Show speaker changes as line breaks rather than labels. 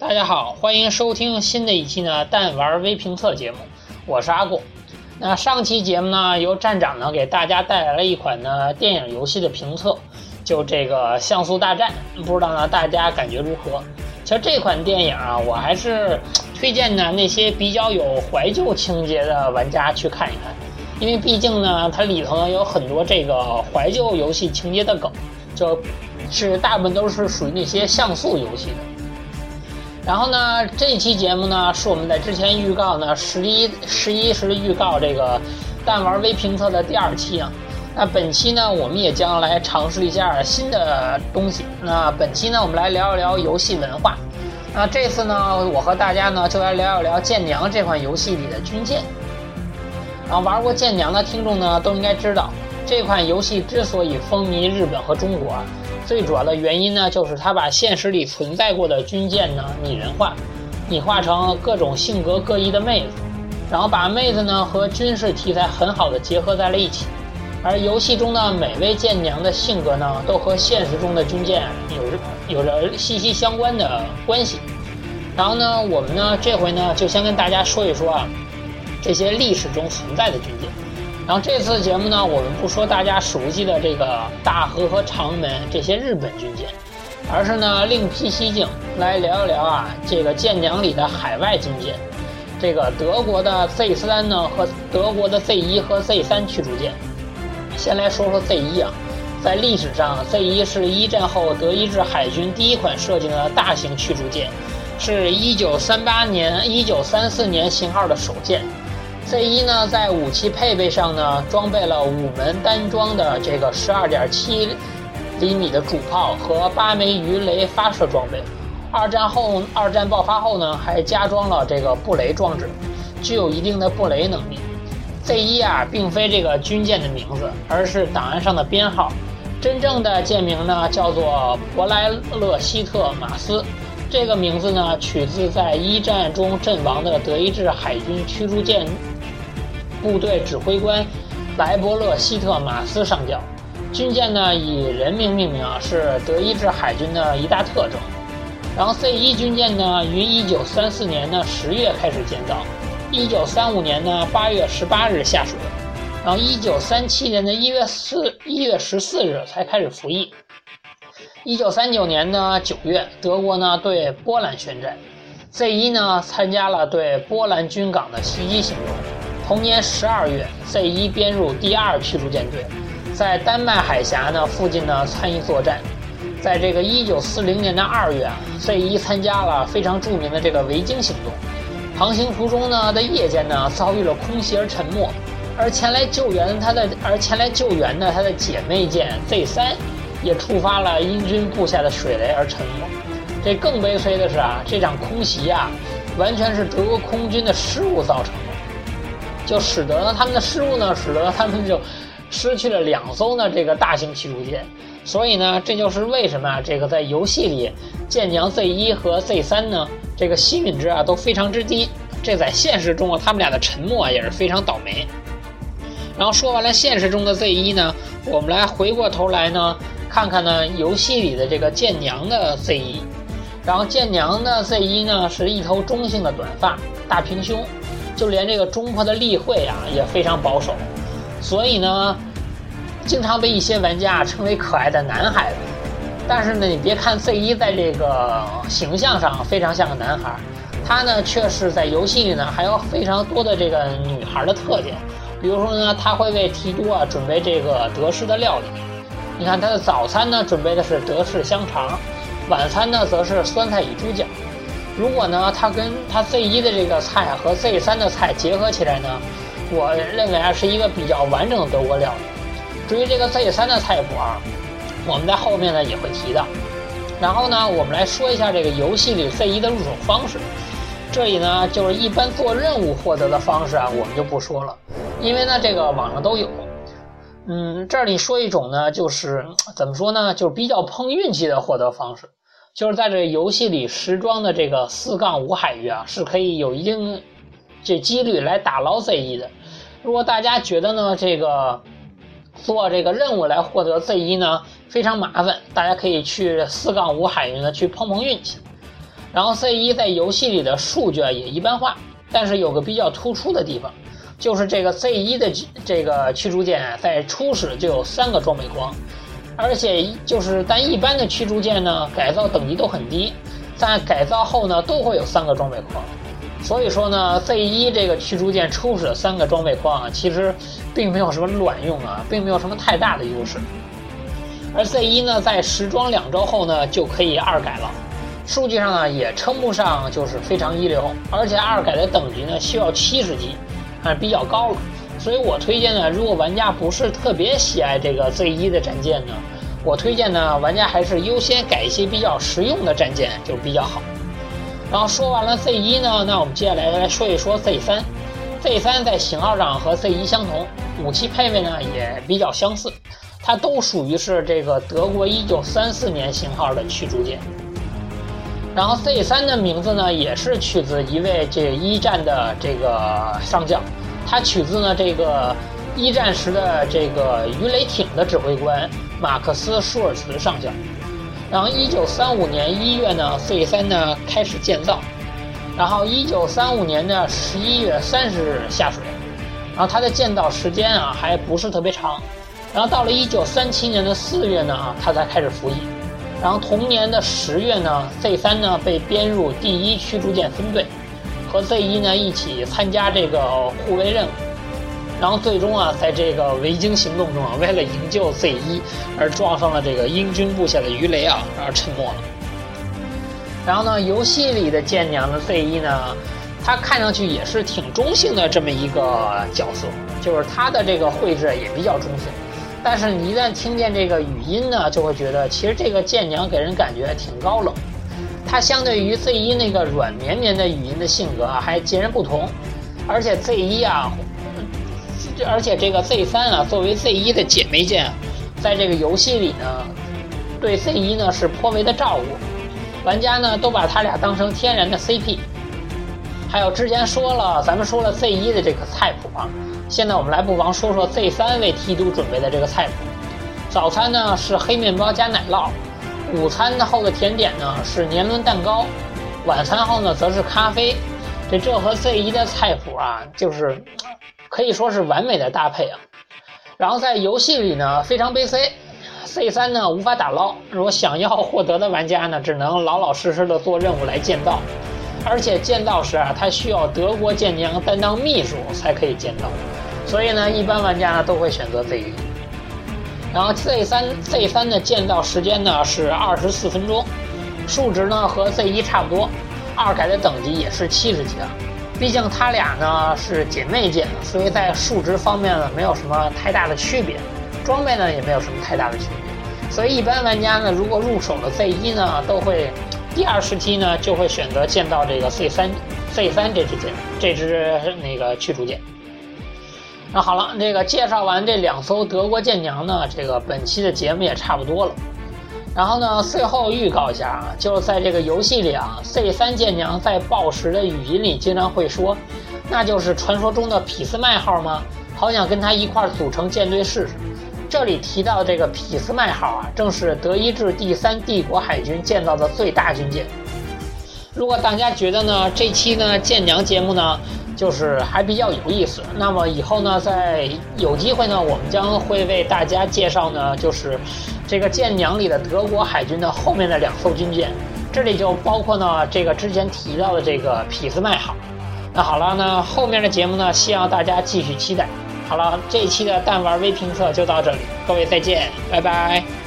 大家好，欢迎收听新的一期呢弹丸微评测节目，我是阿果。那上期节目呢，由站长呢给大家带来了一款呢电影游戏的评测，就这个像素大战，不知道呢大家感觉如何？其实这款电影啊，我还是推荐呢那些比较有怀旧情节的玩家去看一看，因为毕竟呢它里头呢有很多这个怀旧游戏情节的梗，就是大部分都是属于那些像素游戏的。然后呢，这期节目呢是我们在之前预告呢十一十一时预告这个弹丸微评测的第二期啊。那本期呢，我们也将来尝试一下新的东西。那本期呢，我们来聊一聊游戏文化。那这次呢，我和大家呢就来聊一聊《剑娘》这款游戏里的军舰。然后玩过《剑娘》的听众呢，都应该知道，这款游戏之所以风靡日本和中国。最主要的原因呢，就是他把现实里存在过的军舰呢拟人化，拟化成各种性格各异的妹子，然后把妹子呢和军事题材很好的结合在了一起。而游戏中的每位舰娘的性格呢，都和现实中的军舰有着有着息息相关的关系。然后呢，我们呢这回呢就先跟大家说一说啊，这些历史中存在的军舰。然后这次节目呢，我们不说大家熟悉的这个大和和长门这些日本军舰，而是呢另辟蹊径来聊一聊啊这个舰娘里的海外军舰，这个德国的 Z 三呢和德国的 Z 一和 Z 三驱逐舰。先来说说 Z 一啊，在历史上 Z 一是一战后德意志海军第一款设计的大型驱逐舰，是一九三八年、一九三四年型号的首舰。Z 一呢，在武器配备上呢，装备了五门单装的这个十二点七厘米的主炮和八枚鱼雷发射装备。二战后，二战爆发后呢，还加装了这个布雷装置，具有一定的布雷能力。Z 一啊，并非这个军舰的名字，而是档案上的编号。真正的舰名呢，叫做伯莱勒希特马斯。这个名字呢，取自在一战中阵亡的德意志海军驱逐舰。部队指挥官莱伯勒希特马斯上将，军舰呢以人名命名啊，是德意志海军的一大特征。然后 Z 一军舰呢于1934年呢十月开始建造，1935年呢8月18日下水，然后1937年的一月四一月十四日才开始服役。1939年的9月，德国呢对波兰宣战，Z 一呢参加了对波兰军港的袭击行动。同年十二月，Z 一编入第二驱逐舰队，在丹麦海峡呢附近呢参与作战。在这个一九四零年的二月啊，Z 一参加了非常著名的这个维京行动。航行途中呢的夜间呢遭遇了空袭而沉没，而前来救援他的而前来救援的他的姐妹舰 Z 三也触发了英军布下的水雷而沉没。这更悲催的是啊，这场空袭啊完全是德国空军的失误造成的。就使得呢，他们的失误呢，使得他们就失去了两艘呢这个大型驱逐舰，所以呢，这就是为什么啊这个在游戏里舰娘 Z 一和 Z 三呢，这个幸运值啊都非常之低。这在现实中啊，他们俩的沉没啊也是非常倒霉。然后说完了现实中的 Z 一呢，我们来回过头来呢，看看呢游戏里的这个舰娘的 Z 一。然后舰娘的 Z 一呢是一头中性的短发，大平胸。就连这个中国的例会啊也非常保守，所以呢，经常被一些玩家称为可爱的男孩子。但是呢，你别看 Z 一在这个形象上非常像个男孩，他呢却是在游戏里呢还有非常多的这个女孩的特点。比如说呢，他会为提督啊准备这个德式的料理。你看他的早餐呢准备的是德式香肠，晚餐呢则是酸菜与猪脚。如果呢，它跟它 Z 一的这个菜和 Z 三的菜结合起来呢，我认为啊是一个比较完整的德国料理。至于这个 Z 三的菜谱啊，我们在后面呢也会提到。然后呢，我们来说一下这个游戏里 Z 一的入手方式。这里呢就是一般做任务获得的方式啊，我们就不说了，因为呢这个网上都有。嗯，这里说一种呢，就是怎么说呢，就是比较碰运气的获得方式。就是在这游戏里时装的这个四杠五海域啊，是可以有一定这几率来打捞 Z 一的。如果大家觉得呢，这个做这个任务来获得 Z 一呢非常麻烦，大家可以去四杠五海域呢去碰碰运气。然后 Z 一在游戏里的数据啊也一般化，但是有个比较突出的地方，就是这个 Z 一的这个驱逐舰在初始就有三个装备框，而且就是但一般的驱逐舰呢改造等级都很低，在改造后呢都会有三个装备框，所以说呢 Z 一这个驱逐舰初始的三个装备框啊其实并没有什么卵用啊，并没有什么太大的优势，而 Z 一呢在时装两周后呢就可以二改了。数据上呢也称不上就是非常一流，而且二改的等级呢需要七十级，还是比较高了。所以我推荐呢，如果玩家不是特别喜爱这个 Z 一的战舰呢，我推荐呢玩家还是优先改一些比较实用的战舰就比较好。然后说完了 Z 一呢，那我们接下来来说一说 Z 三。Z 三在型号上和 Z 一相同，武器配备呢也比较相似，它都属于是这个德国一九三四年型号的驱逐舰。然后 Z 三的名字呢，也是取自一位这一战的这个上将，它取自呢这个一战时的这个鱼雷艇的指挥官马克思·舒尔茨上校。然后1935年1月呢，Z 三呢开始建造，然后1935年的11月30日下水，然后它的建造时间啊还不是特别长，然后到了1937年的4月呢，它才开始服役。然后同年的十月呢，Z 三呢被编入第一驱逐舰分队，和 Z 一呢一起参加这个护卫任务。然后最终啊，在这个维京行动中啊，为了营救 Z 一而撞上了这个英军布下的鱼雷啊，而沉没了。然后呢，游戏里的舰娘的 Z 一呢，它看上去也是挺中性的这么一个角色，就是它的这个绘制也比较中性。但是你一旦听见这个语音呢，就会觉得其实这个舰娘给人感觉挺高冷。它相对于 Z 一那个软绵绵的语音的性格啊，还截然不同。而且 Z 一啊，而且这个 Z 三啊，作为 Z 一的姐妹舰，在这个游戏里呢，对 Z 一呢是颇为的照顾。玩家呢都把他俩当成天然的 CP。还有之前说了，咱们说了 Z 一的这个菜谱啊。现在我们来不妨说说 Z 三为梯度准备的这个菜谱。早餐呢是黑面包加奶酪，午餐后的甜点呢是年轮蛋糕，晚餐后呢则是咖啡。这这和 Z 一的菜谱啊，就是可以说是完美的搭配啊。然后在游戏里呢非常悲 C Z 三呢无法打捞，如果想要获得的玩家呢只能老老实实的做任务来建造，而且建造时啊，他需要德国舰娘担当秘书才可以建造。所以呢，一般玩家呢都会选择 Z 一，然后 Z 三 Z 三的建造时间呢是二十四分钟，数值呢和 Z 一差不多，二改的等级也是七十级啊。毕竟它俩呢是姐妹舰，所以在数值方面呢没有什么太大的区别，装备呢也没有什么太大的区别。所以一般玩家呢如果入手了 Z 一呢，都会第二时期呢就会选择建造这个 Z 三 Z 三这支舰，这支那个驱逐舰。那好了，这个介绍完这两艘德国舰娘呢，这个本期的节目也差不多了。然后呢，最后预告一下啊，就是在这个游戏里啊，C 三舰娘在报时的语音里经常会说：“那就是传说中的俾斯麦号吗？好想跟他一块组成舰队试试。”这里提到这个俾斯麦号啊，正是德意志第三帝国海军建造的最大军舰。如果大家觉得呢，这期呢舰娘节目呢，就是还比较有意思。那么以后呢，在有机会呢，我们将会为大家介绍呢，就是这个舰娘里的德国海军的后面的两艘军舰，这里就包括呢这个之前提到的这个匹兹麦号。那好了，那后面的节目呢，希望大家继续期待。好了，这一期的弹丸微评测就到这里，各位再见，拜拜。